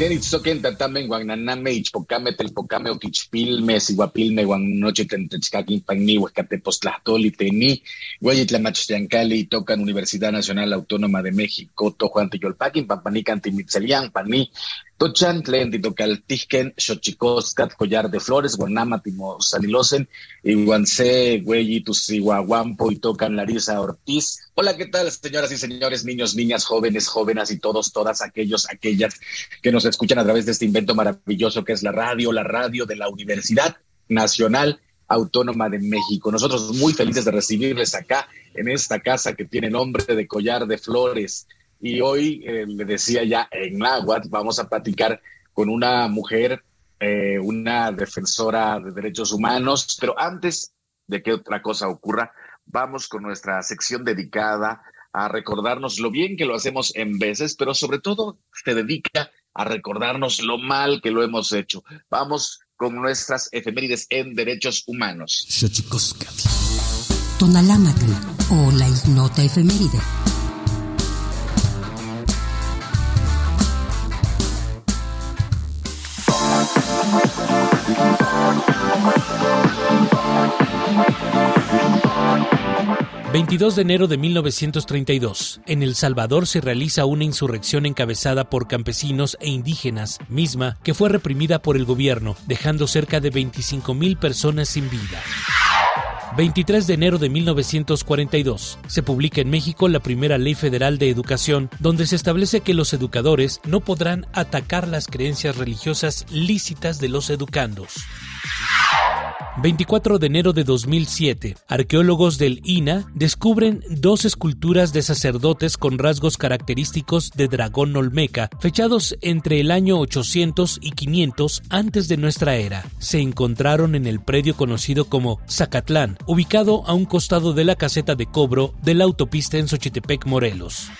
Kenitzoken tatame guananame ichpocame telpocame oquichpilme siguapilme guan noche tentechcaquin pagni huescatepostlahtoli teni hueyitlamachtiancali tocan Universidad Nacional Autónoma de México tojuan tiyolpaquin pampanican timitzelian pani Tochan, tlen titocaltijken, xochicoscat, collar de flores, guanama, salilosen, iguanse, güey, tusihuahuampo y tocan Larisa Ortiz. Hola, ¿qué tal, señoras y señores, niños, niñas, jóvenes, jóvenes y todos, todas aquellos, aquellas que nos escuchan a través de este invento maravilloso que es la radio, la radio de la Universidad Nacional Autónoma de México. Nosotros muy felices de recibirles acá en esta casa que tiene nombre de collar de flores. Y hoy, eh, le decía ya en Náhuatl, vamos a platicar con una mujer, eh, una defensora de derechos humanos, pero antes de que otra cosa ocurra, vamos con nuestra sección dedicada a recordarnos lo bien que lo hacemos en veces, pero sobre todo se dedica a recordarnos lo mal que lo hemos hecho. Vamos con nuestras efemérides en derechos humanos. Tonalámatl o la ignota efeméride. 22 de enero de 1932. En El Salvador se realiza una insurrección encabezada por campesinos e indígenas, misma que fue reprimida por el gobierno, dejando cerca de 25.000 personas sin vida. 23 de enero de 1942. Se publica en México la primera ley federal de educación, donde se establece que los educadores no podrán atacar las creencias religiosas lícitas de los educandos. 24 de enero de 2007, arqueólogos del INA descubren dos esculturas de sacerdotes con rasgos característicos de dragón olmeca, fechados entre el año 800 y 500 antes de nuestra era. Se encontraron en el predio conocido como Zacatlán, ubicado a un costado de la caseta de cobro de la autopista en Xochitepec, Morelos.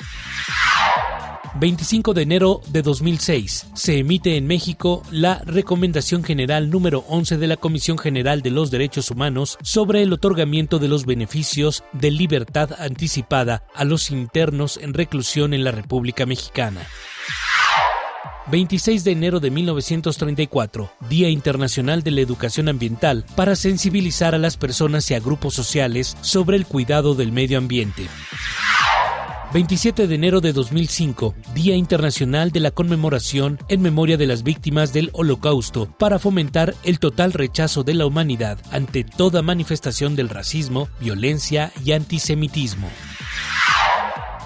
25 de enero de 2006, se emite en México la Recomendación General número 11 de la Comisión General de los Derechos Humanos sobre el otorgamiento de los beneficios de libertad anticipada a los internos en reclusión en la República Mexicana. 26 de enero de 1934, Día Internacional de la Educación Ambiental, para sensibilizar a las personas y a grupos sociales sobre el cuidado del medio ambiente. 27 de enero de 2005, Día Internacional de la Conmemoración en memoria de las víctimas del Holocausto, para fomentar el total rechazo de la humanidad ante toda manifestación del racismo, violencia y antisemitismo.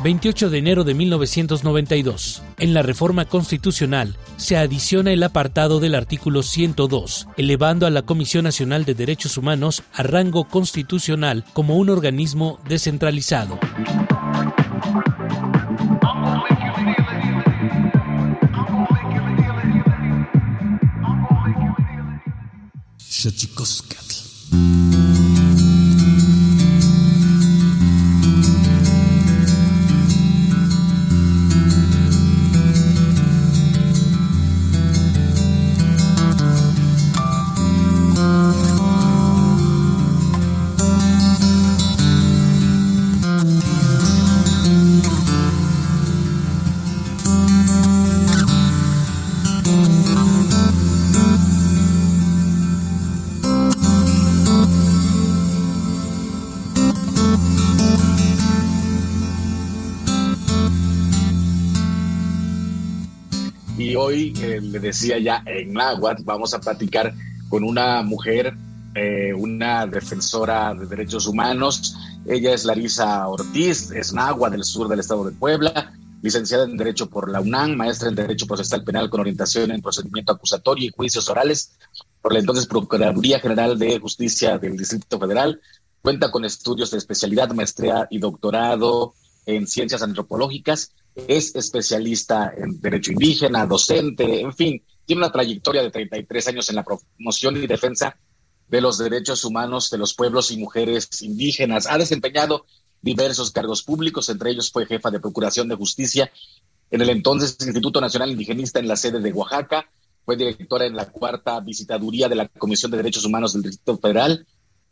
28 de enero de 1992. En la reforma constitucional se adiciona el apartado del artículo 102, elevando a la Comisión Nacional de Derechos Humanos a rango constitucional como un organismo descentralizado. Xochicoscatl. Le decía ya en náhuatl, vamos a platicar con una mujer, eh, una defensora de derechos humanos. Ella es Larisa Ortiz, es náhuatl del sur del estado de Puebla, licenciada en Derecho por la UNAM, maestra en Derecho Procesal Penal con orientación en procedimiento acusatorio y juicios orales por la entonces Procuraduría General de Justicia del Distrito Federal. Cuenta con estudios de especialidad, maestría y doctorado en ciencias antropológicas es especialista en derecho indígena, docente, en fin, tiene una trayectoria de 33 años en la promoción y defensa de los derechos humanos de los pueblos y mujeres indígenas. Ha desempeñado diversos cargos públicos, entre ellos fue jefa de Procuración de Justicia en el entonces Instituto Nacional Indigenista en la sede de Oaxaca, fue directora en la cuarta visitaduría de la Comisión de Derechos Humanos del Distrito Federal,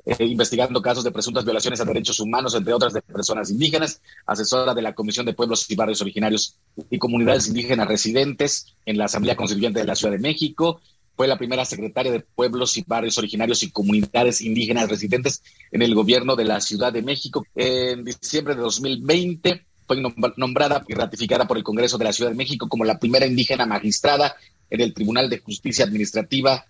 eh, investigando casos de presuntas violaciones a derechos humanos, entre otras de personas indígenas, asesora de la Comisión de Pueblos y Barrios Originarios y Comunidades Indígenas Residentes en la Asamblea Constituyente de la Ciudad de México. Fue la primera secretaria de Pueblos y Barrios Originarios y Comunidades Indígenas Residentes en el gobierno de la Ciudad de México. En diciembre de 2020 fue nombrada y ratificada por el Congreso de la Ciudad de México como la primera indígena magistrada en el Tribunal de Justicia Administrativa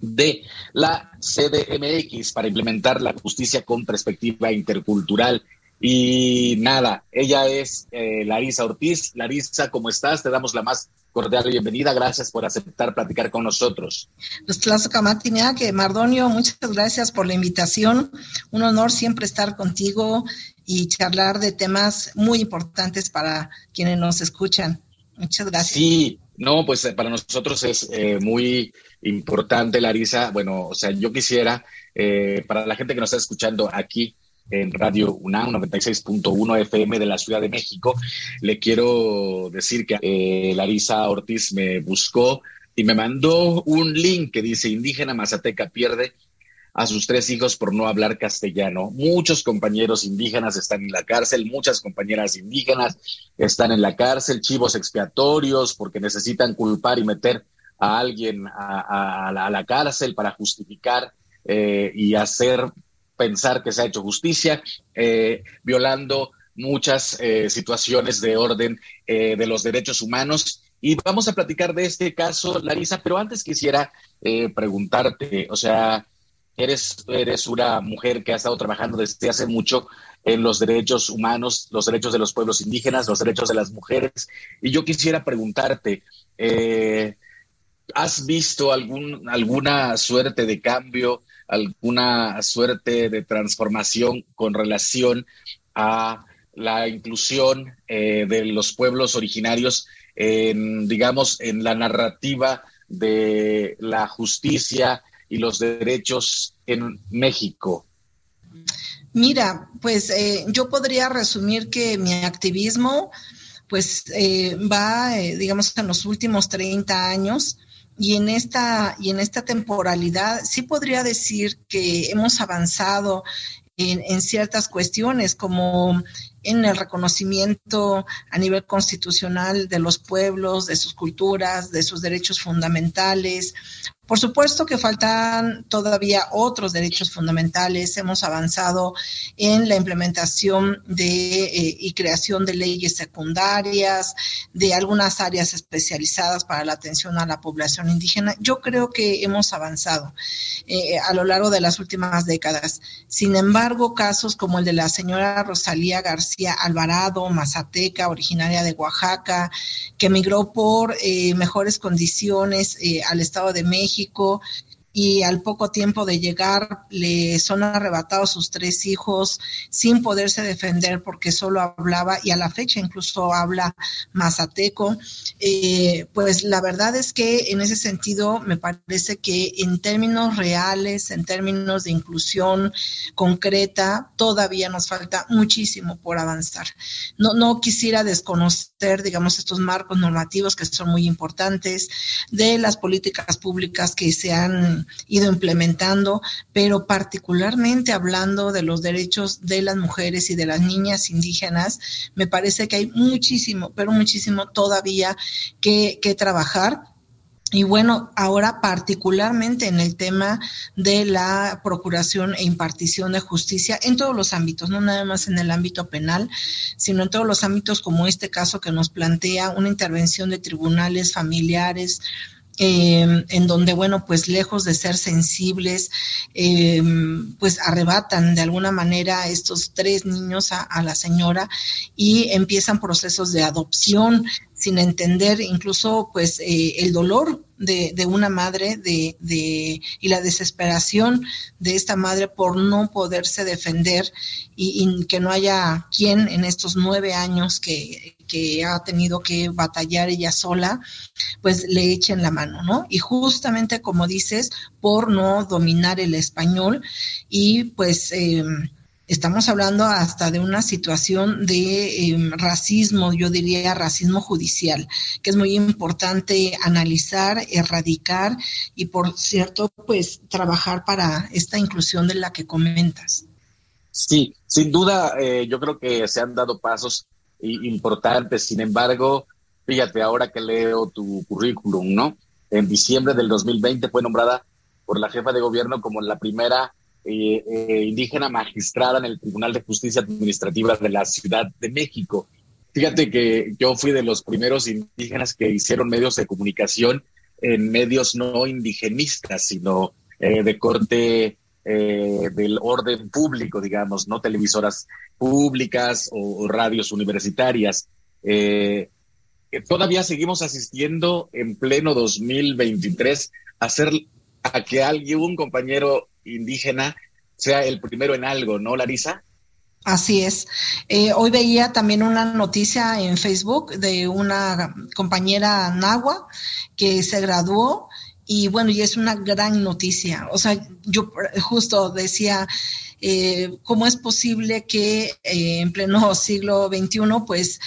de la CDMX para implementar la justicia con perspectiva intercultural. Y nada, ella es eh, Larisa Ortiz. Larisa, ¿cómo estás? Te damos la más cordial bienvenida. Gracias por aceptar platicar con nosotros. Pues que Mardonio, muchas gracias por la invitación. Un honor siempre estar contigo y charlar de temas muy importantes para quienes nos escuchan. Muchas gracias. Sí, no, pues eh, para nosotros es eh, muy importante, Larisa. Bueno, o sea, yo quisiera, eh, para la gente que nos está escuchando aquí en Radio UNAM 96.1 FM de la Ciudad de México, le quiero decir que eh, Larisa Ortiz me buscó y me mandó un link que dice Indígena Mazateca pierde a sus tres hijos por no hablar castellano. Muchos compañeros indígenas están en la cárcel, muchas compañeras indígenas están en la cárcel, chivos expiatorios porque necesitan culpar y meter a alguien a, la, cárcel para justificar eh, y hacer pensar que se ha hecho justicia, eh, violando muchas eh, situaciones de orden de los derechos humanos. Y vamos a platicar de este caso, Larisa, pero antes quisiera preguntarte, o sea, eres, eres una mujer que ha estado trabajando desde hace mucho en los derechos humanos, los derechos de los pueblos indígenas, los derechos de las mujeres. Y yo quisiera preguntarte, eh, ¿has visto algún, alguna suerte de cambio, alguna suerte de transformación con relación a la inclusión eh, de los pueblos originarios en, digamos, en la narrativa de la justicia y los derechos en México? Mira, pues eh, yo podría resumir que mi activismo pues eh, va, eh, digamos, en los últimos 30 años y en esta y en esta temporalidad sí podría decir que hemos avanzado en, en ciertas cuestiones como en el reconocimiento a nivel constitucional de los pueblos, de sus culturas, de sus derechos fundamentales, por supuesto que faltan todavía otros derechos fundamentales. Hemos avanzado en la implementación de eh, y creación de leyes secundarias, de algunas áreas especializadas para la atención a la población indígena. Yo creo que hemos avanzado eh, a lo largo de las últimas décadas. Sin embargo, casos como el de la señora Rosalía García Alvarado, mazateca, originaria de Oaxaca, que emigró por eh, mejores condiciones al Estado de México y al poco tiempo de llegar le son arrebatados sus tres hijos sin poderse defender porque solo hablaba y a la fecha incluso habla mazateco. Eh, pues la verdad es que en ese sentido me parece que en términos reales, en términos de inclusión concreta, todavía nos falta muchísimo por avanzar. No, no quisiera desconocer, digamos, estos marcos normativos que son muy importantes, de las políticas públicas que se han ido implementando, pero particularmente hablando de los derechos de las mujeres y de las niñas indígenas, me parece que hay muchísimo, pero muchísimo todavía que, trabajar. Y bueno, ahora particularmente en el tema de la procuración e impartición de justicia en todos los ámbitos, no nada más en el ámbito penal, sino en todos los ámbitos como este caso que nos plantea una intervención de tribunales familiares, eh, en donde, bueno, pues lejos de ser sensibles, eh, pues arrebatan de alguna manera estos tres niños a, la señora y empiezan procesos de adopción sin entender incluso pues eh, el dolor de, de una madre de, de, y la desesperación de esta madre por no poderse defender y, que no haya quien en estos nueve años que, que ha tenido que batallar ella sola, pues le echen la mano, ¿no? Y justamente como dices, por no dominar el español y pues... Eh, estamos hablando hasta de una situación de eh, racismo, yo diría racismo judicial, que es muy importante analizar, erradicar y, por cierto, pues trabajar para esta inclusión de la que comentas. Sí, sin duda, eh, yo creo que se han dado pasos importantes. Sin embargo, fíjate, ahora que leo tu currículum, ¿no? En diciembre del 2020 fue nombrada por la jefa de gobierno como la primera eh, eh, indígena magistrada en el Tribunal de Justicia Administrativa de la Ciudad de México. Fíjate que yo fui de los primeros indígenas que hicieron medios de comunicación en medios no indigenistas, sino eh, de corte del orden público, digamos, no televisoras públicas o, radios universitarias. Todavía seguimos asistiendo en pleno 2023 a hacer a que alguien, un compañero indígena sea el primero en algo, ¿no, Larisa? Así es. Eh, hoy veía también una noticia en Facebook de una compañera nagua que se graduó y bueno, y es una gran noticia. O sea, yo justo decía, eh, ¿cómo es posible que eh, en pleno siglo XXI, pues,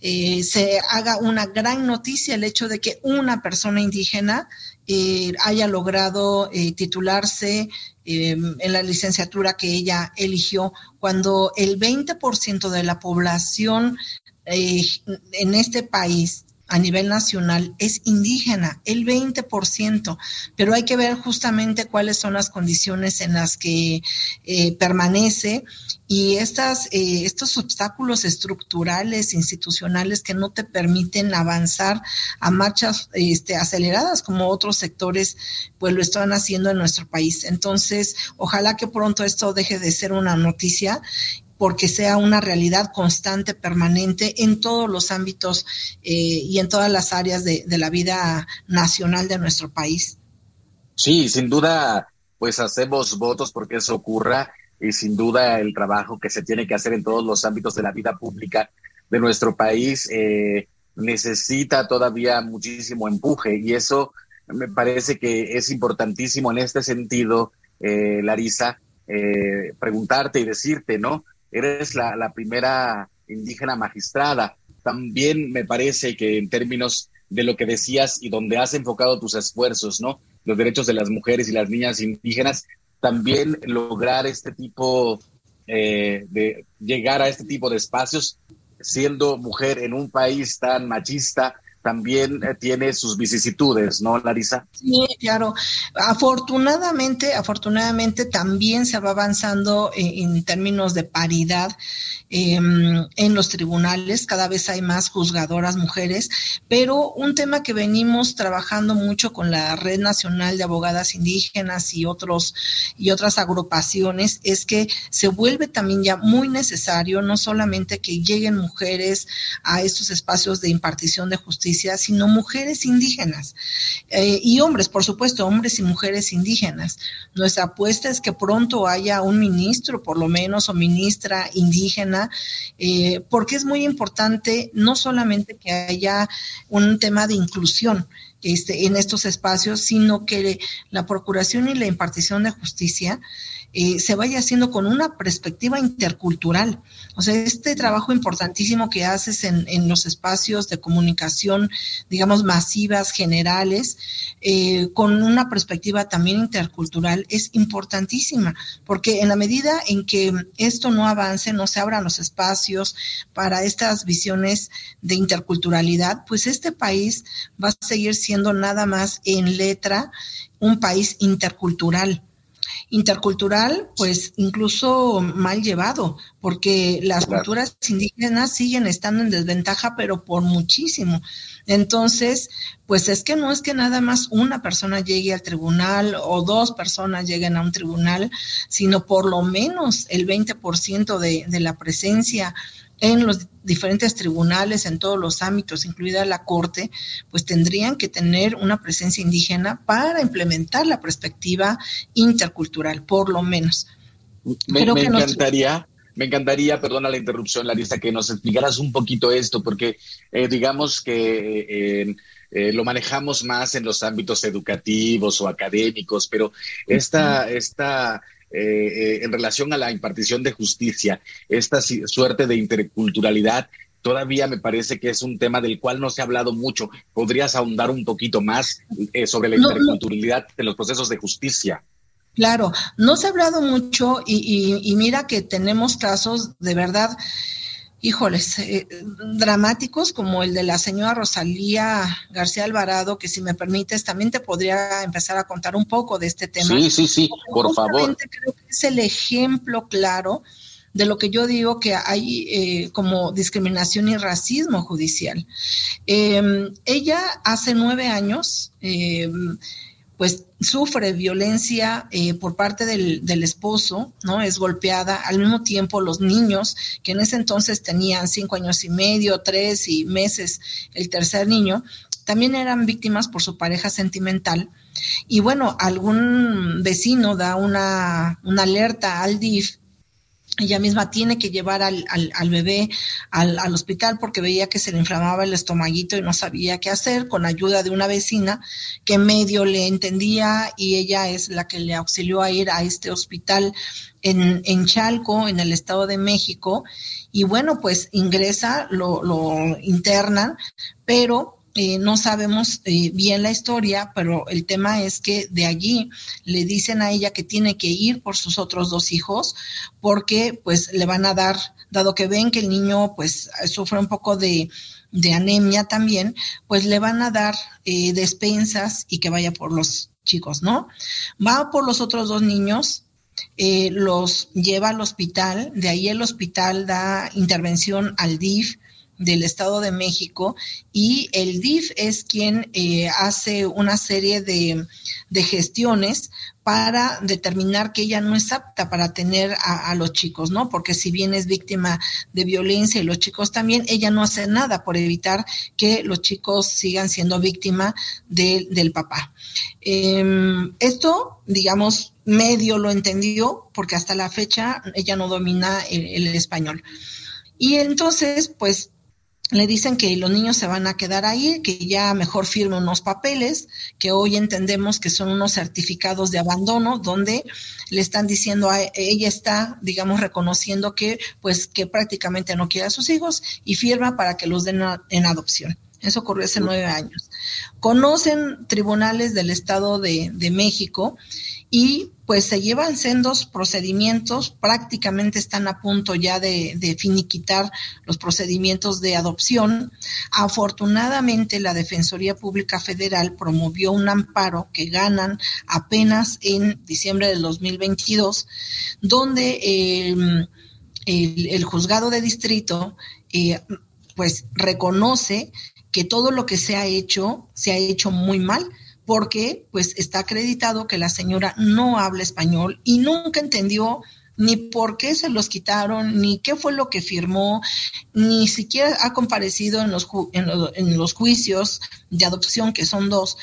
se haga una gran noticia el hecho de que una persona indígena eh, haya logrado eh, titularse eh, en la licenciatura que ella eligió, cuando el 20% de la población en este país a nivel nacional es indígena, el 20%, pero hay que ver justamente cuáles son las condiciones en las que eh, permanece y estas, eh, estos obstáculos estructurales, institucionales que no te permiten avanzar a marchas este, aceleradas como otros sectores pues lo están haciendo en nuestro país. Entonces, ojalá que pronto esto deje de ser una noticia porque sea una realidad constante, permanente en todos los ámbitos eh, y en todas las áreas de, la vida nacional de nuestro país. Sí, sin duda, pues hacemos votos porque eso ocurra y sin duda el trabajo que se tiene que hacer en todos los ámbitos de la vida pública de nuestro país eh, necesita todavía muchísimo empuje y eso me parece que es importantísimo en este sentido, eh, Larisa, preguntarte y decirte, ¿no? Eres la, primera indígena magistrada. También me parece que en términos de lo que decías y donde has enfocado tus esfuerzos, ¿no? Los derechos de las mujeres y las niñas indígenas, también lograr este tipo eh, de llegar a este tipo de espacios, siendo mujer en un país tan machista, también eh, tiene sus vicisitudes, ¿no, Larisa? Sí, claro. Afortunadamente, afortunadamente también se va avanzando en términos de paridad Em, en los tribunales, cada vez hay más juzgadoras mujeres, pero un tema que venimos trabajando mucho con la Red Nacional de Abogadas Indígenas y otros y otras agrupaciones es que se vuelve también ya muy necesario no solamente que lleguen mujeres a estos espacios de impartición de justicia, sino mujeres indígenas eh, y hombres, por supuesto, hombres y mujeres indígenas. Nuestra apuesta es que pronto haya un ministro, por lo menos, o ministra indígena eh, porque es muy importante no solamente que haya un tema de inclusión, este, en estos espacios, sino que la procuración y la impartición de justicia eh, se vaya haciendo con una perspectiva intercultural. O sea, este trabajo importantísimo que haces en, en los espacios de comunicación, digamos, masivas, generales, eh, con una perspectiva también intercultural, es importantísima, porque en la medida en que esto no avance, no se abran los espacios para estas visiones de interculturalidad, pues este país va a seguir siendo nada más en letra un país intercultural intercultural, pues incluso mal llevado, porque las culturas indígenas siguen estando en desventaja, pero por muchísimo. Entonces, pues es que no es que nada más una persona llegue al tribunal o dos personas lleguen a un tribunal, sino por lo menos el 20% de, de la presencia en los diferentes tribunales, en todos los ámbitos, incluida la Corte, pues tendrían que tener una presencia indígena para implementar la perspectiva intercultural, por lo menos. Me, encantaría, me encantaría, perdona la interrupción, Larisa, que nos explicaras un poquito esto, porque eh, digamos que eh, eh, lo manejamos más en los ámbitos educativos o académicos, pero esta, esta eh, eh, en relación a la impartición de justicia, esta suerte de interculturalidad, todavía me parece que es un tema del cual no se ha hablado mucho. ¿Podrías ahondar un poquito más eh, sobre la interculturalidad en los procesos de justicia? Claro, no se ha hablado mucho y mira que tenemos casos de verdad híjoles, eh, dramáticos como el de la señora Rosalía García Alvarado, que si me permites también te podría empezar a contar un poco de este tema. Sí, sí, sí, por favor. Creo que es el ejemplo claro de lo que yo digo que hay eh, como discriminación y racismo judicial. Em, ella hace nueve años, em, pues sufre violencia eh, por parte del, del, esposo, ¿no? Es golpeada. Al mismo tiempo, los niños, que en ese entonces tenían cinco años y medio, tres y meses, el tercer niño, también eran víctimas por su pareja sentimental. Y bueno, algún vecino da una, una alerta al DIF ella misma tiene que llevar al, al, bebé al, al, hospital porque veía que se le inflamaba el estomaguito y no sabía qué hacer, con ayuda de una vecina que medio le entendía y ella es la que le auxilió a ir a este hospital en, en Chalco, en el Estado de México. Y bueno, pues ingresa, lo, lo internan, pero eh, no sabemos eh, bien la historia, pero el tema es que de allí le dicen a ella que tiene que ir por sus otros dos hijos porque pues le van a dar, dado que ven que el niño pues sufre un poco de, de anemia también, pues le van a dar eh, despensas y que vaya por los chicos, ¿no? Va por los otros dos niños, los lleva al hospital, de ahí el hospital da intervención al DIF del Estado de México y el DIF es quien eh, hace una serie de, de, gestiones para determinar que ella no es apta para tener a, los chicos, ¿no? Porque si bien es víctima de violencia y los chicos también, ella no hace nada por evitar que los chicos sigan siendo víctima del papá. Em, esto, digamos, medio lo entendió porque hasta la fecha ella no domina el español. Y entonces, pues le dicen que los niños se van a quedar ahí, que ya mejor firme unos papeles, que hoy entendemos que son unos certificados de abandono, donde le están diciendo a ella está, digamos, reconociendo que, pues, que prácticamente no quiere a sus hijos y firma para que los den en adopción. Eso ocurrió hace nueve años. Conocen tribunales del Estado de, de México y pues se llevan sendos procedimientos, prácticamente están a punto ya de, finiquitar los procedimientos de adopción. Afortunadamente la Defensoría Pública Federal promovió un amparo que ganan apenas en diciembre del 2022, donde em, el, juzgado de distrito eh, pues reconoce que todo lo que se ha hecho se ha hecho muy mal porque pues está acreditado que la señora no habla español y nunca entendió ni por qué se los quitaron, ni qué fue lo que firmó, ni siquiera ha comparecido en los, en, los juicios de adopción, que son dos,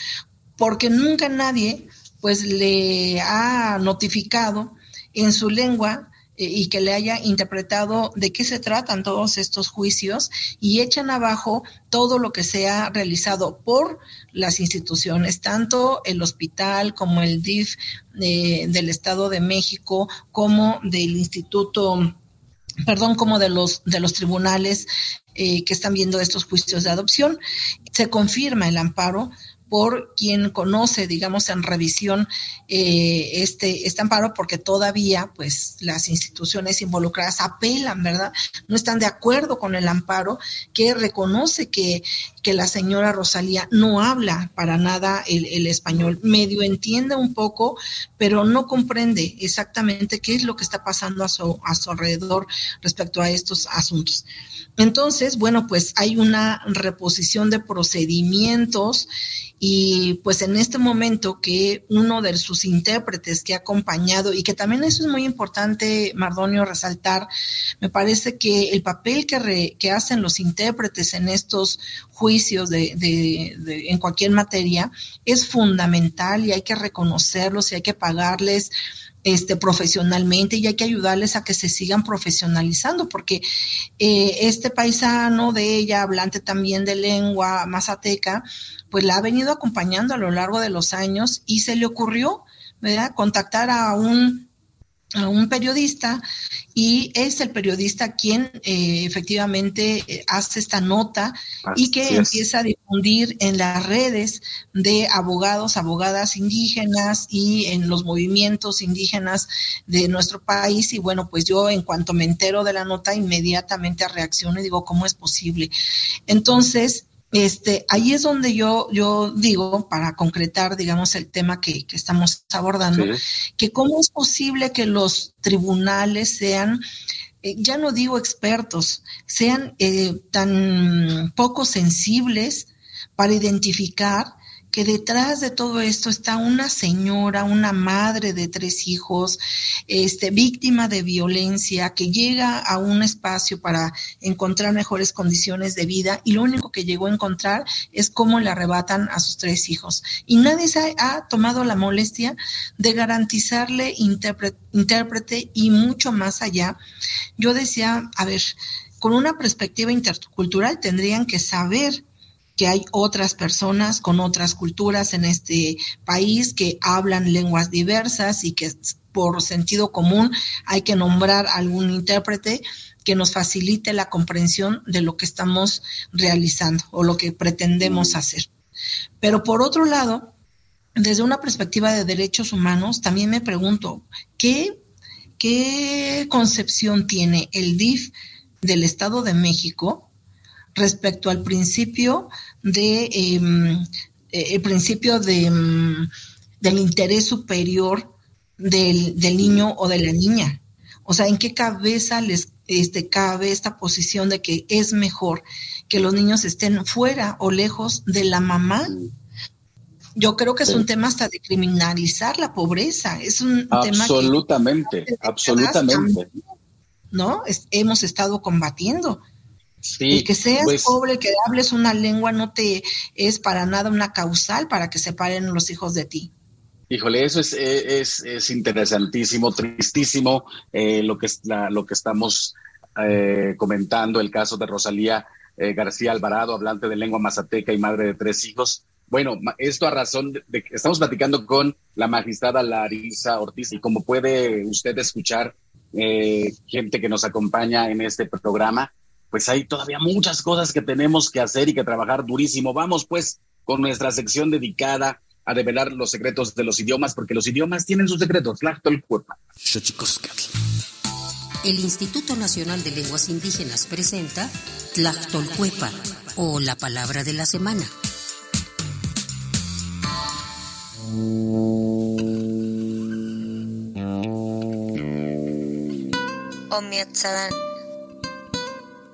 porque nunca nadie pues le ha notificado en su lengua y que le haya interpretado de qué se tratan todos estos juicios y echan abajo todo lo que se ha realizado por las instituciones, tanto el hospital como el DIF eh, del Estado de México, como del Instituto perdón, como de los, de los tribunales eh, que están viendo estos juicios de adopción. Se confirma el amparo, por quien conoce, digamos, en revisión eh, este, este amparo, porque todavía, pues, las instituciones involucradas apelan, ¿verdad? No están de acuerdo con el amparo que reconoce que, que la señora Rosalía no habla para nada el, español. Medio entiende un poco, pero no comprende exactamente qué es lo que está pasando a su, a su alrededor respecto a estos asuntos. Entonces, bueno, pues hay una reposición de procedimientos y pues en este momento que uno de sus intérpretes que ha acompañado y que también eso es muy importante, Mardonio, resaltar, me parece que el papel que, que hacen los intérpretes en estos juicios de, de, en cualquier materia es fundamental y hay que reconocerlos y hay que pagarles este, profesionalmente y hay que ayudarles a que se sigan profesionalizando, porque eh, este paisano de ella, hablante también de lengua mazateca, pues la ha venido acompañando a lo largo de los años y se le ocurrió. Contactar a un a un periodista y es el periodista quien eh, efectivamente eh, hace esta nota y que empieza a difundir en las redes de abogados, abogadas indígenas y en los movimientos indígenas de nuestro país. Y bueno, pues yo en cuanto me entero de la nota, inmediatamente reacciono y digo, ¿cómo es posible? Entonces, este, ahí es donde yo, yo digo, para concretar, digamos, el tema que, estamos abordando, que cómo es posible que los tribunales sean, eh, ya no digo expertos, sean eh, tan poco sensibles para identificar que detrás de todo esto está una señora, una madre de tres hijos, este, víctima de violencia, que llega a un espacio para encontrar mejores condiciones de vida y lo único que llegó a encontrar es cómo le arrebatan a sus tres hijos. Y nadie se ha, tomado la molestia de garantizarle intérprete y mucho más allá. Yo decía, a ver, con una perspectiva intercultural tendrían que saber que hay otras personas con otras culturas en este país que hablan lenguas diversas y que por sentido común hay que nombrar algún intérprete que nos facilite la comprensión de lo que estamos realizando o lo que pretendemos hacer. Pero por otro lado, desde una perspectiva de derechos humanos, también me pregunto, ¿qué, qué concepción tiene el DIF del Estado de México respecto al principio de em, eh, el principio de, em, del interés superior del, niño o de la niña. O sea, ¿en qué cabeza les este, cabe esta posición de que es mejor que los niños estén fuera o lejos de la mamá? Yo creo que es un tema hasta de criminalizar la pobreza. Es un tema absolutamente, absolutamente. ¿No? hemos estado combatiendo. Sí, que seas pues pobre, que hables una lengua no te es para nada una causal para que se paren los hijos de ti. Híjole, eso es, es, es interesantísimo, tristísimo eh, lo, que, la, lo que estamos eh, comentando, el caso de Rosalía eh, García Alvarado, hablante de lengua mazateca y madre de tres hijos. Bueno, esto a razón de, que estamos platicando con la magistrada Larisa Ortiz y como puede usted escuchar, gente que nos acompaña en este programa, pues hay todavía muchas cosas que tenemos que hacer y que trabajar durísimo. Vamos pues con nuestra sección dedicada a develar los secretos de los idiomas, porque los idiomas tienen sus secretos. El Instituto Nacional de Lenguas Indígenas presenta Tlachtolcuepa, o la palabra de la semana.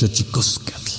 Xochicoscatl.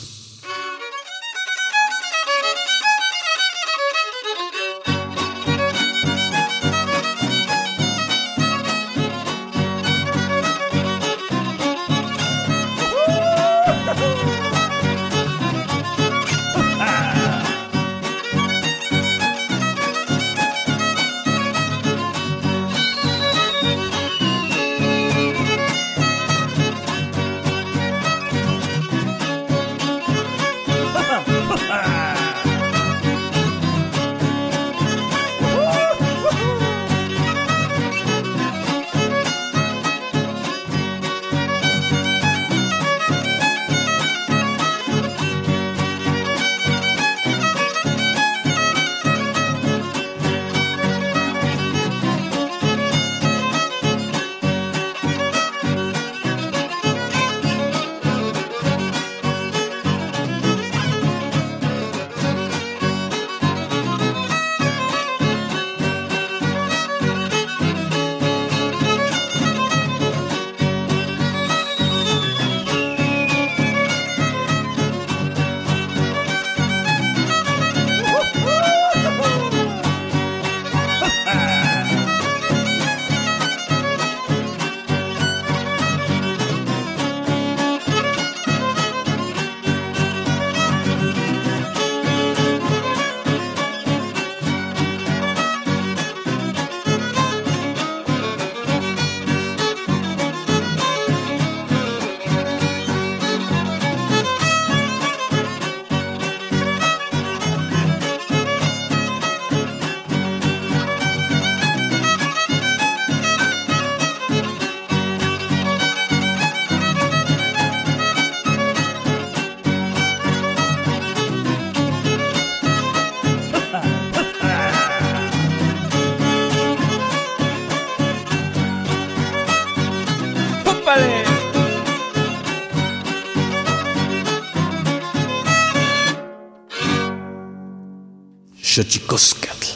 Xochicoscatl.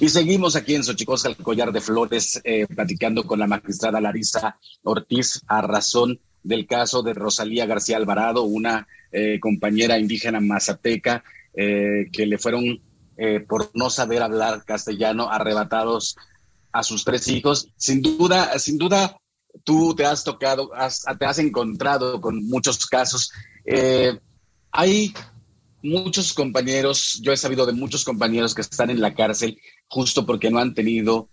Y seguimos aquí en Xochicoscatl, el collar de flores, eh, platicando con la magistrada Larisa Ortiz a razón del caso de Rosalía García Alvarado, una eh, compañera indígena mazateca eh, que le fueron, eh, por no saber hablar castellano, arrebatados a sus tres hijos. Sin duda, sin duda, tú te has tocado, te has encontrado con muchos casos. hay muchos compañeros, yo he sabido de muchos compañeros que están en la cárcel justo porque no han tenido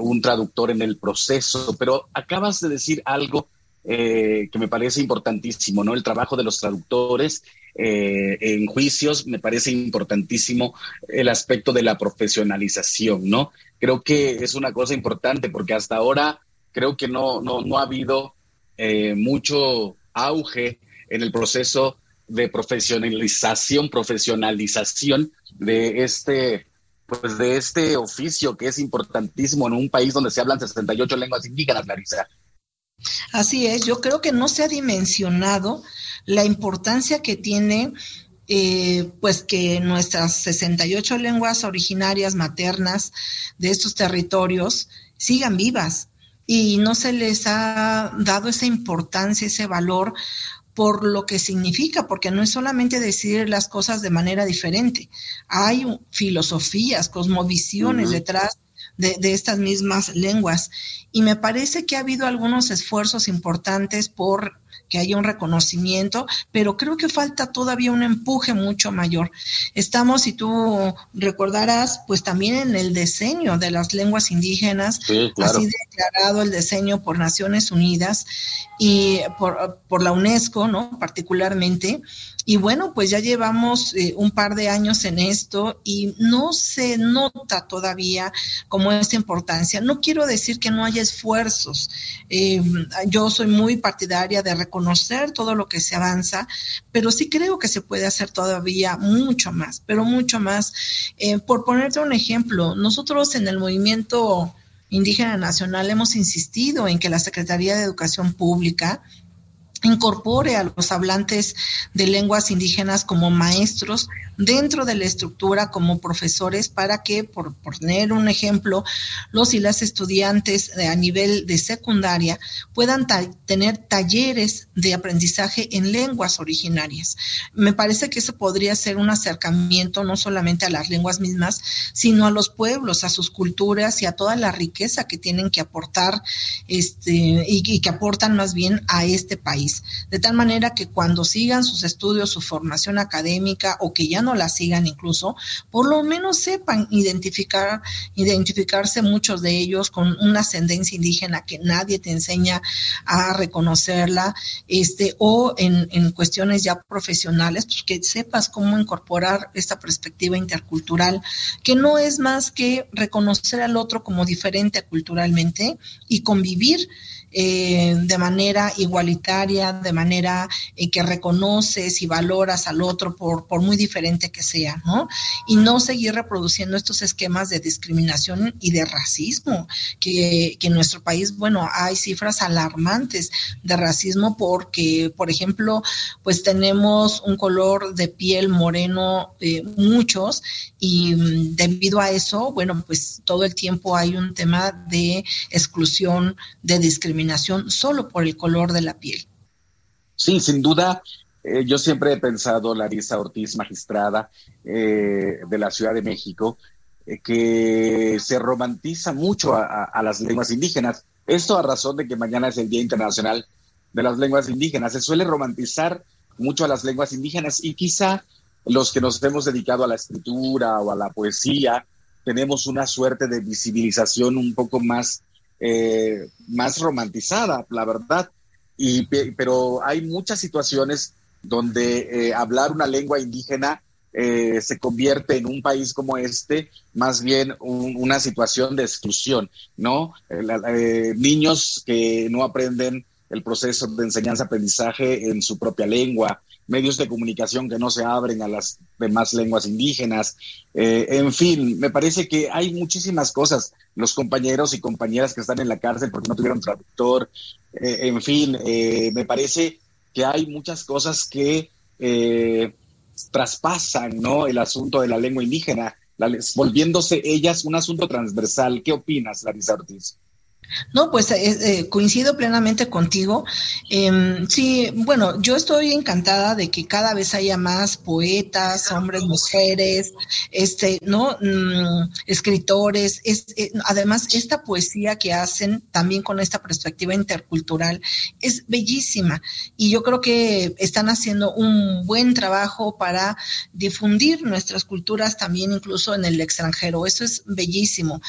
un traductor en el proceso, pero acabas de decir algo eh, que me parece importantísimo, ¿no? El trabajo de los traductores eh, en juicios, me parece importantísimo el aspecto de la profesionalización, ¿no? Creo que es una cosa importante porque hasta ahora creo que no, no, no ha habido eh, mucho auge en el proceso de profesionalización, profesionalización de este, pues de este oficio que es importantísimo en un país donde se hablan 68 lenguas indígenas, Larisa. Así es, yo creo que no se ha dimensionado la importancia que tiene eh, pues que nuestras 68 lenguas originarias maternas de estos territorios sigan vivas y no se les ha dado esa importancia, ese valor por lo que significa, porque no es solamente decir las cosas de manera diferente, hay filosofías, cosmovisiones detrás de, de, estas mismas lenguas. Y me parece que ha habido algunos esfuerzos importantes por que haya un reconocimiento, pero creo que falta todavía un empuje mucho mayor. Estamos, si tú recordarás, pues también en el diseño de las lenguas indígenas, así declarado el diseño por Naciones Unidas y por, por la UNESCO, ¿no? Particularmente. Y bueno, pues ya llevamos eh, un par de años en esto y no se nota todavía como esta importancia. No quiero decir que no haya esfuerzos. Eh, yo soy muy partidaria de reconocer todo lo que se avanza, pero sí creo que se puede hacer todavía mucho más, pero mucho más. Eh, por ponerte un ejemplo, nosotros en el movimiento indígena nacional hemos insistido en que la Secretaría de Educación Pública incorpore a los hablantes de lenguas indígenas como maestros dentro de la estructura como profesores para que, por, poner un ejemplo, los y las estudiantes a nivel de secundaria puedan tener talleres de aprendizaje en lenguas originarias. Me parece que eso podría ser un acercamiento no solamente a las lenguas mismas, sino a los pueblos, a sus culturas y a toda la riqueza que tienen que aportar este, y, y que aportan más bien a este país. De tal manera que cuando sigan sus estudios, su formación académica o que ya no la sigan incluso, por lo menos sepan identificar, identificarse muchos de ellos con una ascendencia indígena que nadie te enseña a reconocerla, este, o en, en cuestiones ya profesionales, pues que sepas cómo incorporar esta perspectiva intercultural, que no es más que reconocer al otro como diferente culturalmente y convivir eh, de manera igualitaria, de manera eh, que reconoces y valoras al otro por, por muy diferente que sea, ¿no? Y no seguir reproduciendo estos esquemas de discriminación y de racismo, que, que en nuestro país, bueno, hay cifras alarmantes de racismo porque, por ejemplo, pues tenemos un color de piel moreno, eh, muchos, y mm, debido a eso, bueno, pues todo el tiempo hay un tema de exclusión, de discriminación solo por el color de la piel. Sí, sin duda. Eh, yo siempre he pensado, Larisa Ortiz, magistrada eh, de la Ciudad de México, eh, que se romantiza mucho a, las lenguas indígenas. Esto a razón de que mañana es el Día Internacional de las Lenguas Indígenas. Se suele romantizar mucho a las lenguas indígenas y quizá los que nos hemos dedicado a la escritura o a la poesía tenemos una suerte de visibilización un poco más eh, más romantizada, la verdad. Y, pero hay muchas situaciones donde eh, hablar una lengua indígena eh, se convierte en un país como este más bien una situación de exclusión, ¿no? niños que no aprenden el proceso de enseñanza-aprendizaje en su propia lengua, medios de comunicación que no se abren a las demás lenguas indígenas. Eh, en fin, me parece que hay muchísimas cosas. Los compañeros y compañeras que están en la cárcel porque no tuvieron traductor. Eh, en fin, eh, me parece que hay muchas cosas que traspasan ¿no? el asunto de la lengua indígena, volviéndose ellas un asunto transversal. ¿Qué opinas, Larisa Ortiz? No, pues eh, eh, coincido plenamente contigo. Em, sí, bueno, yo estoy encantada de que cada vez haya más poetas, hombres, mujeres, este, ¿no? Mm, escritores. Es, eh, además, esta poesía que hacen también con esta perspectiva intercultural es bellísima. Y yo creo que están haciendo un buen trabajo para difundir nuestras culturas también incluso en el extranjero. Eso es bellísimo.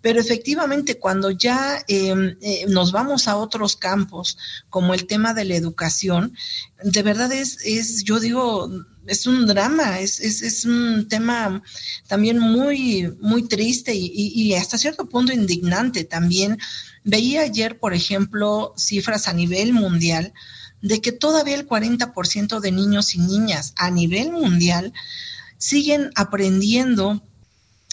Pero efectivamente, cuando ya Em, eh, nos vamos a otros campos, como el tema de la educación, de verdad es, es yo digo, es un drama, es, es, es un tema también muy, muy triste y, y, hasta cierto punto indignante también. Veía ayer, por ejemplo, cifras a nivel mundial de que todavía el 40% de niños y niñas a nivel mundial siguen aprendiendo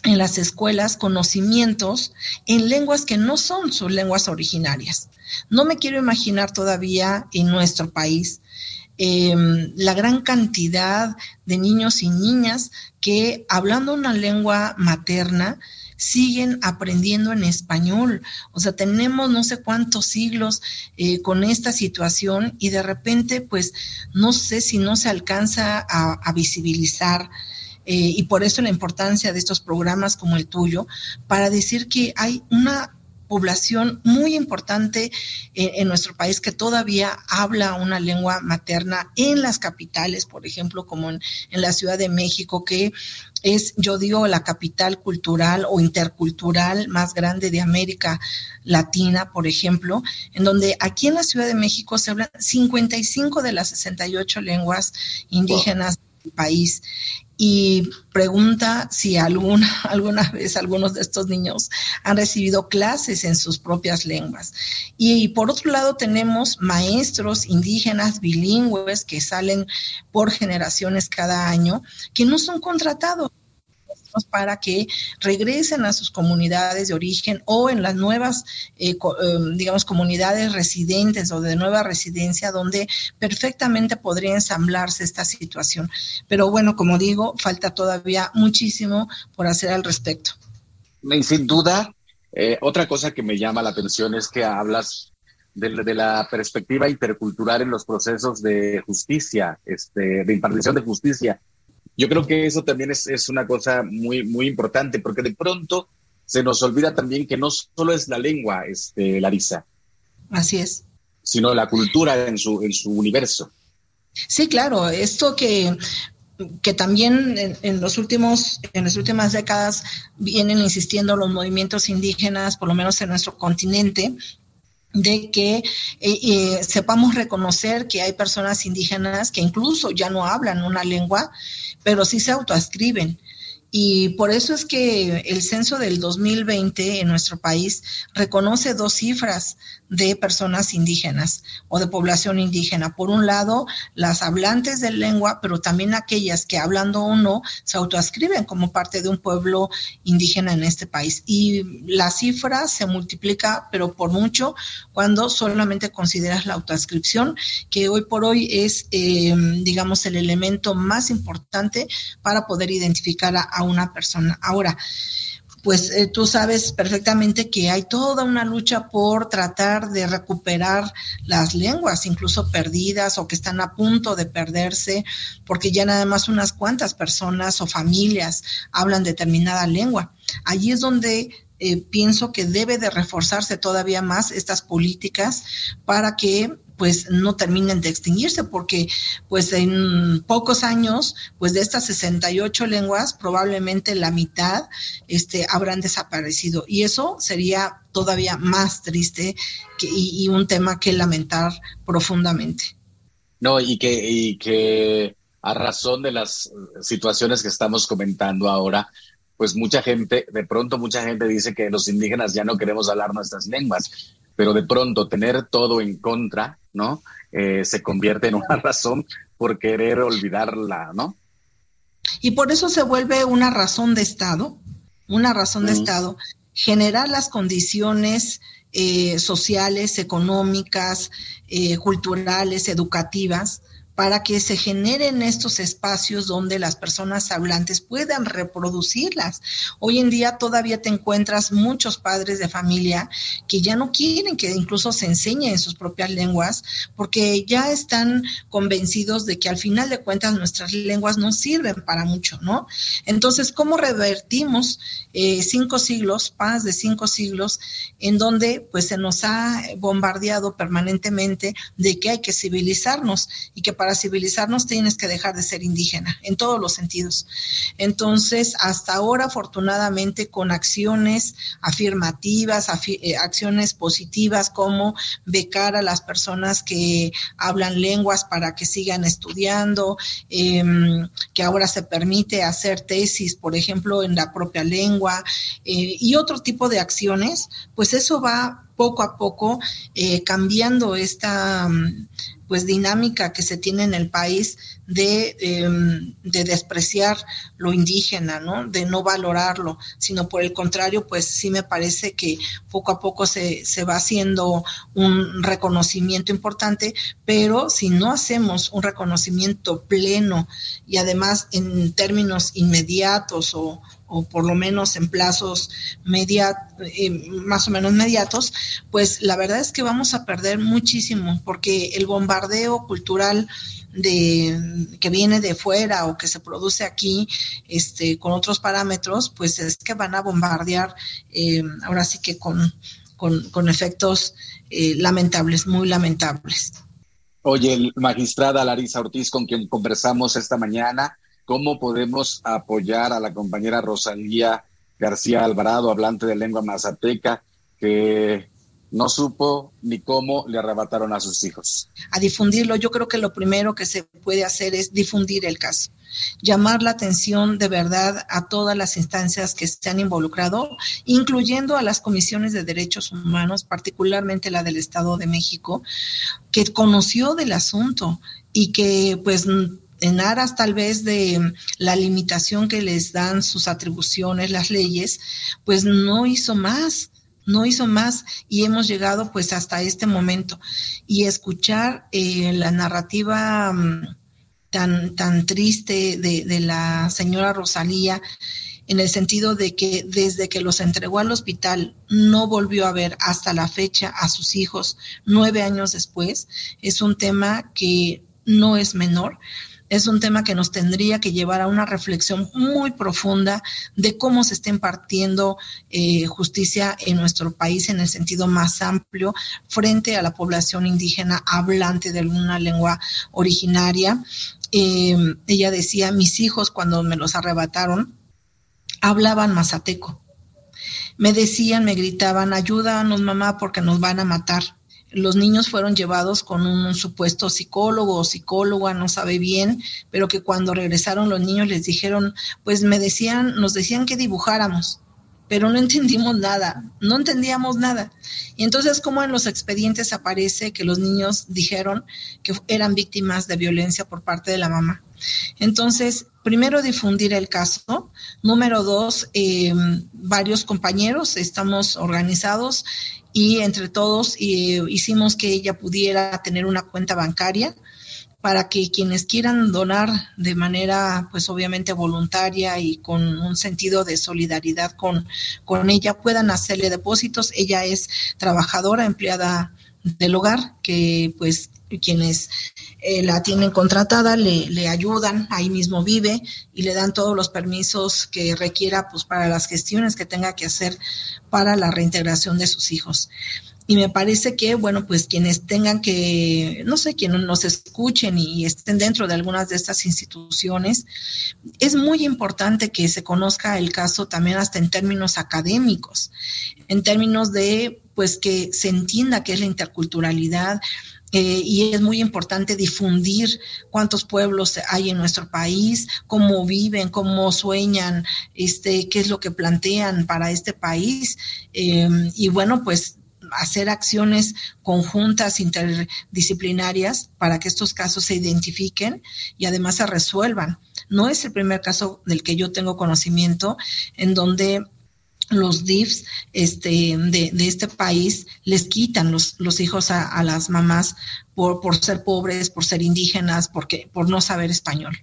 en las escuelas conocimientos en lenguas que no son sus lenguas originarias. No me quiero imaginar todavía en nuestro país em, la gran cantidad de niños y niñas que hablando una lengua materna siguen aprendiendo en español. O sea, tenemos no sé cuántos siglos eh, con esta situación y de repente, pues, no sé si no se alcanza a, a visibilizar eh, y por eso la importancia de estos programas como el tuyo, para decir que hay una población muy importante en nuestro país que todavía habla una lengua materna en las capitales, por ejemplo, como en, la Ciudad de México, que es, yo digo, la capital cultural o intercultural más grande de América Latina, por ejemplo, en donde aquí en la Ciudad de México se hablan 55 de las 68 lenguas indígenas del país y pregunta si alguna, alguna vez algunos de estos niños han recibido clases en sus propias lenguas. Y, por otro lado tenemos maestros indígenas bilingües que salen por generaciones cada año que no son contratados para que regresen a sus comunidades de origen o en las nuevas, eh, em, digamos, comunidades residentes o de nueva residencia donde perfectamente podría ensamblarse esta situación. Pero bueno, como digo, falta todavía muchísimo por hacer al respecto. Y sin duda, eh, otra cosa que me llama la atención es que hablas de, la perspectiva intercultural en los procesos de justicia, este, de impartición de justicia. Yo creo que eso también es, es una cosa muy, muy importante, porque de pronto se nos olvida también que no solo es la lengua, este, Larisa. Así es. Sino la cultura en su, en su universo. Sí, claro, esto que, que también en, los últimos, en las últimas décadas vienen insistiendo los movimientos indígenas, por lo menos en nuestro continente, de que eh, eh, sepamos reconocer que hay personas indígenas que incluso ya no hablan una lengua pero sí se autoascriben. Y por eso es que el censo del 2020 en nuestro país reconoce dos cifras de personas indígenas o de población indígena. Por un lado, las hablantes de lengua, pero también aquellas que hablando o no se autoascriben como parte de un pueblo indígena en este país. Y la cifra se multiplica, pero por mucho, cuando solamente consideras la autoascripción, que hoy por hoy es, eh, digamos, el elemento más importante para poder identificar a una persona. Ahora, pues eh, tú sabes perfectamente que hay toda una lucha por tratar de recuperar las lenguas, incluso perdidas o que están a punto de perderse, porque ya nada más unas cuantas personas o familias hablan determinada lengua. Allí es donde eh, pienso que debe de reforzarse todavía más estas políticas para que pues no terminen de extinguirse porque pues en pocos años pues de estas 68 lenguas probablemente la mitad este habrán desaparecido y eso sería todavía más triste y, un tema que lamentar profundamente. No, y que, y que a razón de las situaciones que estamos comentando ahora, pues mucha gente, de pronto mucha gente dice que los indígenas ya no queremos hablar nuestras lenguas, pero de pronto tener todo en contra, ¿no? Eh, se convierte en una razón por querer olvidarla, ¿no? Y por eso se vuelve una razón de Estado, una razón de Estado, generar las condiciones eh, sociales, económicas, eh, culturales, educativas, para que se generen estos espacios donde las personas hablantes puedan reproducirlas. Hoy en día todavía te encuentras muchos padres de familia que ya no quieren que incluso se enseñe en sus propias lenguas porque ya están convencidos de que al final de cuentas nuestras lenguas no sirven para mucho, ¿no? Entonces, ¿cómo revertimos eh, cinco siglos, más de cinco siglos, en donde pues se nos ha bombardeado permanentemente de que hay que civilizarnos y que para civilizarnos tienes que dejar de ser indígena en todos los sentidos. Entonces, hasta ahora, afortunadamente, con acciones afirmativas, eh, acciones positivas como becar a las personas que hablan lenguas para que sigan estudiando, em, que ahora se permite hacer tesis, por ejemplo, en la propia lengua eh, y otro tipo de acciones, pues eso va poco a poco eh, cambiando esta pues dinámica que se tiene en el país de, em, de, despreciar lo indígena, ¿no? De no valorarlo, sino por el contrario, pues sí me parece que poco a poco se, se va haciendo un reconocimiento importante, pero si no hacemos un reconocimiento pleno y además en términos inmediatos o, o por lo menos en plazos media, eh, más o menos mediatos, pues la verdad es que vamos a perder muchísimo porque el bombardeo cultural de que viene de fuera o que se produce aquí este con otros parámetros pues es que van a bombardear eh, ahora sí que con, con, efectos eh, lamentables muy lamentables. Oye, magistrada Larisa Ortiz, con quien conversamos esta mañana, cómo podemos apoyar a la compañera Rosalía García Alvarado, hablante de lengua mazateca, que no supo ni cómo le arrebataron a sus hijos. A difundirlo, yo creo que lo primero que se puede hacer es difundir el caso, llamar la atención de verdad a todas las instancias que se han involucrado, incluyendo a las comisiones de derechos humanos, particularmente la del Estado de México, que conoció del asunto y que pues en aras tal vez de la limitación que les dan sus atribuciones, las leyes, pues no hizo más, no hizo más y hemos llegado pues hasta este momento. Y escuchar eh, la narrativa mm, tan, tan triste de, de la señora Rosalía, en el sentido de que desde que los entregó al hospital no volvió a ver hasta la fecha a sus hijos nueve años después, es un tema que no es menor es un tema que nos tendría que llevar a una reflexión muy profunda de cómo se está impartiendo eh, justicia en nuestro país en el sentido más amplio frente a la población indígena hablante de alguna lengua originaria. Eh, ella decía, mis hijos cuando me los arrebataron hablaban mazateco. Me decían, me gritaban, ayúdanos mamá porque nos van a matar los niños fueron llevados con un supuesto psicólogo o psicóloga, no sabe bien, pero que cuando regresaron los niños les dijeron, pues me decían, nos decían que dibujáramos, pero no entendimos nada, no entendíamos nada. Y entonces, como en los expedientes aparece que los niños dijeron que eran víctimas de violencia por parte de la mamá. Entonces, primero difundir el caso. Número dos, eh, varios compañeros estamos organizados y entre todos eh, hicimos que ella pudiera tener una cuenta bancaria para que quienes quieran donar de manera, pues obviamente voluntaria y con un sentido de solidaridad con, con ella, puedan hacerle depósitos. Ella es trabajadora, empleada del hogar, que pues quienes eh, la tienen contratada le, le, ayudan, ahí mismo vive y le dan todos los permisos que requiera pues para las gestiones que tenga que hacer para la reintegración de sus hijos. Y me parece que, bueno, pues quienes tengan que, no sé, quienes nos escuchen y estén dentro de algunas de estas instituciones, es muy importante que se conozca el caso también hasta en términos académicos, en términos de, pues, que se entienda qué es la interculturalidad, eh, y es muy importante difundir cuántos pueblos hay en nuestro país, cómo viven, cómo sueñan, este, qué es lo que plantean para este país. Eh, y bueno, pues hacer acciones conjuntas interdisciplinarias para que estos casos se identifiquen y además se resuelvan. No es el primer caso del que yo tengo conocimiento en donde los DIFs este, de, este país les quitan los, los hijos a, las mamás por, por ser pobres, por ser indígenas, porque, por no saber español.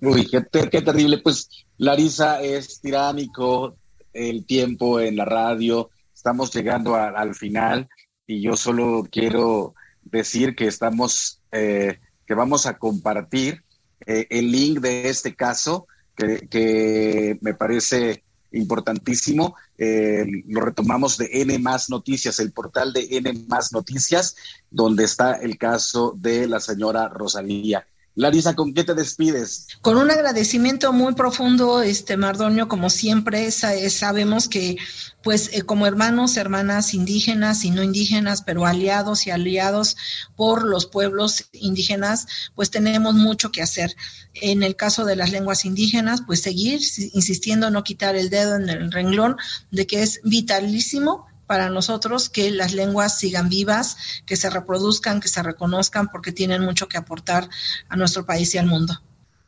Uy, qué, terrible. Pues Larisa es tiránico el tiempo en la radio. Estamos llegando al final y yo solo quiero decir que estamos, eh, que vamos a compartir eh, el link de este caso que me parece importantísimo. Eh, lo retomamos de N más Noticias, el portal de N más Noticias, donde está el caso de la señora Rosalía. Larisa, ¿con qué te despides? Con un agradecimiento muy profundo, este Mardonio, como siempre, sabemos que, pues, eh, como hermanos, hermanas indígenas y no indígenas, pero aliados y aliados por los pueblos indígenas, pues tenemos mucho que hacer. En el caso de las lenguas indígenas, pues seguir insistiendo, no quitar el dedo en el renglón de que es vitalísimo para nosotros que las lenguas sigan vivas, que se reproduzcan, que se reconozcan, porque tienen mucho que aportar a nuestro país y al mundo.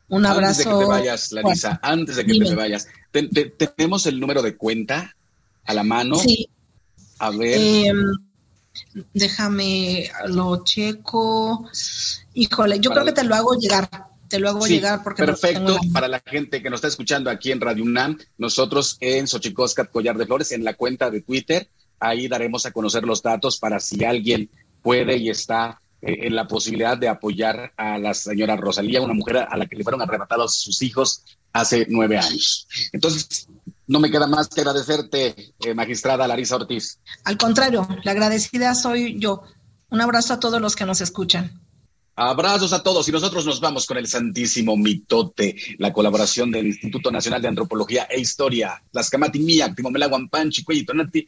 Un abrazo. Antes de que te vayas, Larisa, antes de que te vayas, ¿tenemos el número de cuenta a la mano? Sí. A ver. Em, déjame, lo checo. Híjole, yo creo que te lo hago llegar te lo hago llegar porque perfecto para la gente que nos está escuchando aquí en Radio UNAM nosotros en Xochicoscat Collar de Flores en la cuenta de Twitter Ahí daremos a conocer los datos para si alguien puede y está eh, en la posibilidad de apoyar a la señora Rosalía, una mujer a la que le fueron arrebatados sus hijos hace nueve años. Entonces, no me queda más que agradecerte, eh, magistrada Larisa Ortiz. Al contrario, la agradecida soy yo. Un abrazo a todos los que nos escuchan. Abrazos a todos y nosotros nos vamos con el Santísimo Mitote, la colaboración del Instituto Nacional de Antropología e Historia, Las Camati Mía, Timomelaguampan, Tonati,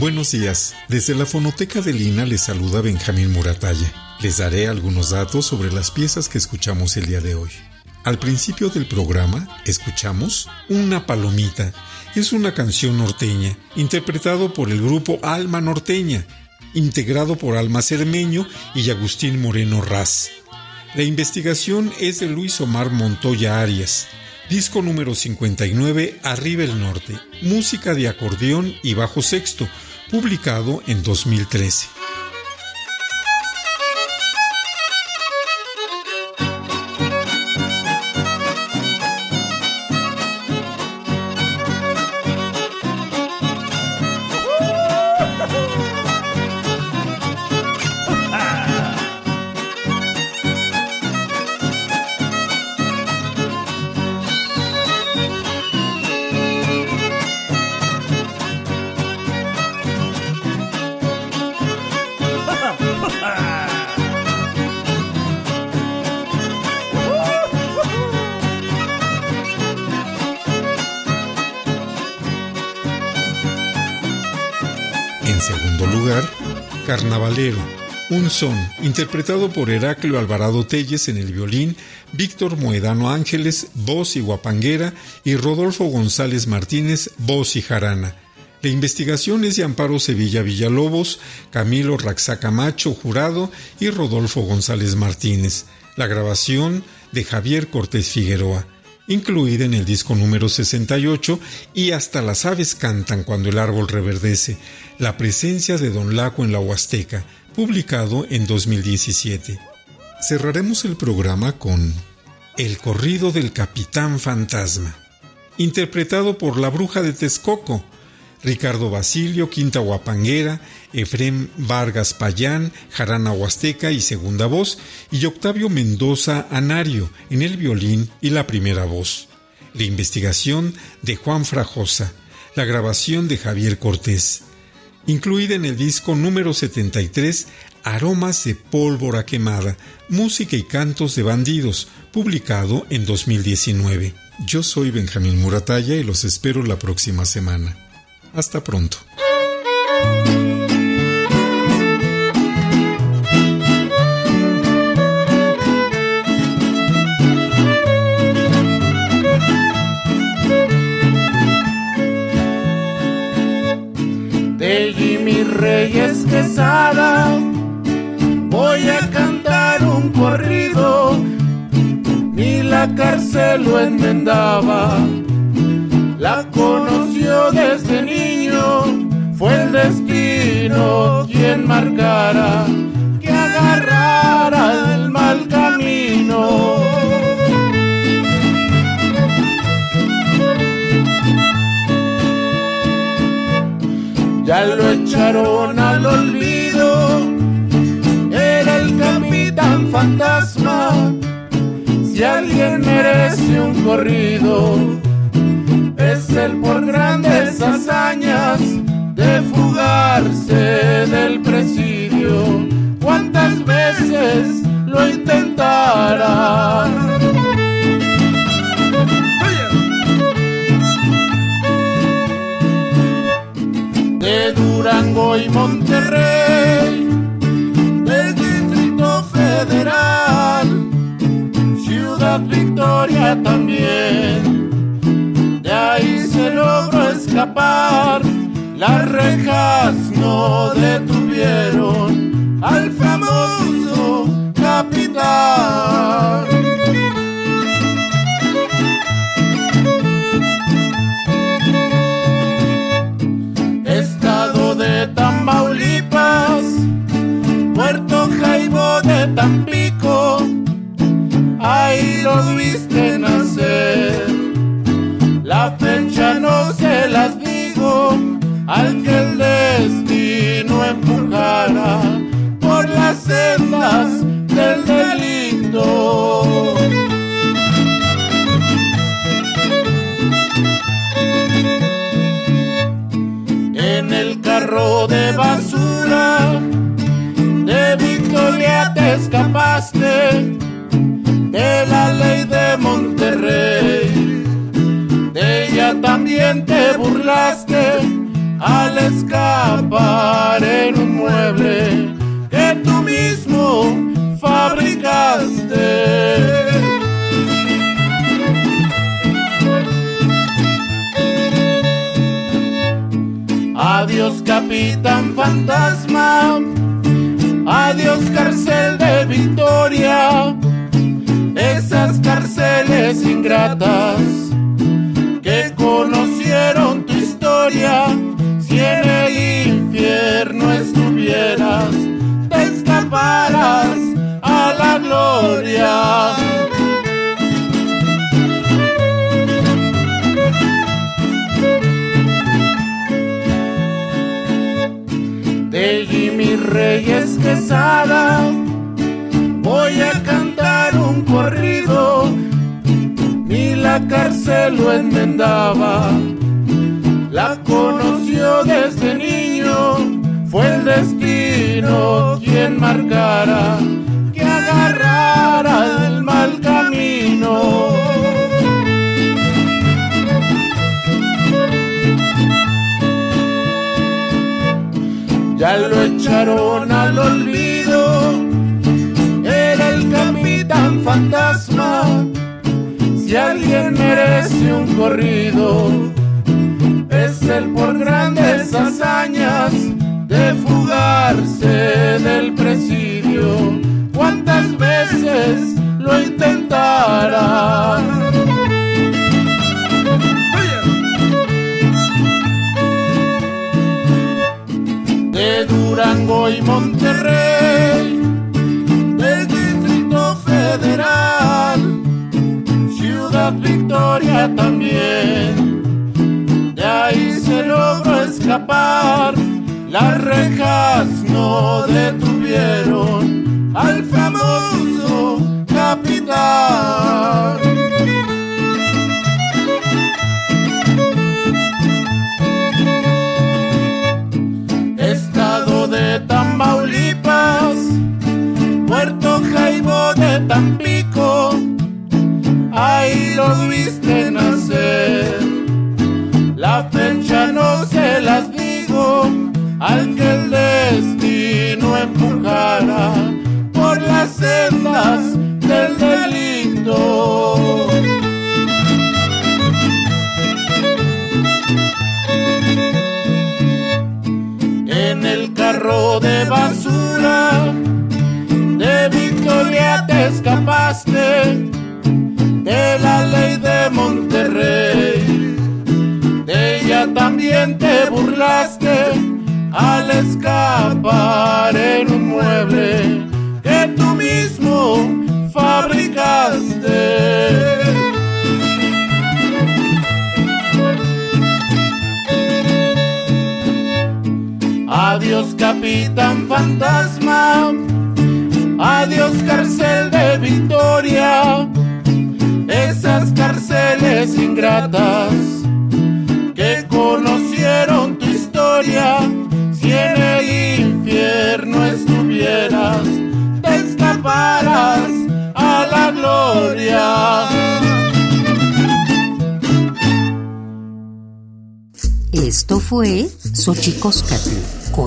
Buenos días. Desde la fonoteca de Lina les saluda Benjamín Muratalla. Les daré algunos datos sobre las piezas que escuchamos el día de hoy. Al principio del programa escuchamos Una Palomita. Es una canción norteña, interpretado por el grupo Alma Norteña, integrado por Alma Cermeño y Agustín Moreno Raz. La investigación es de Luis Omar Montoya Arias, disco número 59, Arriba el Norte, música de acordeón y bajo sexto, publicado en 2013. Son, interpretado por Heraclio Alvarado Telles en el violín, Víctor Moedano Ángeles, voz y guapanguera, y Rodolfo González Martínez, voz y jarana. La investigación es de Amparo Sevilla Villalobos, Camilo Raxacamacho Jurado y Rodolfo González Martínez. La grabación de Javier Cortés Figueroa incluida en el disco número 68 y Hasta las aves cantan cuando el árbol reverdece, la presencia de Don Laco en la Huasteca, publicado en 2017. Cerraremos el programa con El corrido del Capitán Fantasma, interpretado por la bruja de Texcoco, Ricardo Basilio, Quinta Huapanguera, Efrem Vargas Payán, Jarana Huasteca y segunda voz, y Octavio Mendoza Anario en el violín y la primera voz. La investigación de Juan Frajosa, la grabación de Javier Cortés. Incluida en el disco número 73, Aromas de pólvora quemada, música y cantos de bandidos, publicado en 2019. Yo soy Benjamín Murataya y los espero la próxima semana. Hasta pronto. De Jimmy Reyes Quesada voy a cantar un corrido, ni la cárcel lo enmendaba, la conoció desde niño, fue el destino quien marcara que agarrara el mal camino. Ya lo echaron al olvido capitán fantasma. Si alguien merece un corrido, es el por grandes hazañas de fugarse del presidio. ¿Cuántas veces lo intentará? Durango y Monterrey Federal, Ciudad Victoria también. De ahí se logró escapar, las rejas no detuvieron al famoso capitán. Tampico, ahí lo viste nacer. La fecha no se las digo, al que el destino empujara por las sendas del delito. En el carro de basura Te escapaste de la ley de Monterrey. Ella también te burlaste al escapar en un mueble que tú mismo fabricaste. Adiós capitán fantasma Adiós cárcel de Victoria, esas cárceles ingratas que conocieron tu historia. Si en el infierno estuvieras, te escaparás a la gloria. Reyes Quesada. Voy a cantar un corrido, ni la cárcel lo enmendaba. La conoció desde niño, fue el destino quien marcara que agarrara el mal camino. Lo echaron al olvido. Era el capitán fantasma. Si alguien merece un corrido, es el por grandes hazañas de fugarse del presidio. ¿Cuántas veces lo intentará? Durango y Monterrey, del Distrito Federal, Ciudad Victoria también. De ahí se logró escapar, las rejas no detuvieron al famoso capitán. Fantasma, adiós cárcel de Victoria, esas cárceles ingratas que conocieron tu historia, si en el infierno estuvieras, te escaparás a la gloria. Esto fue Xochicóscatl,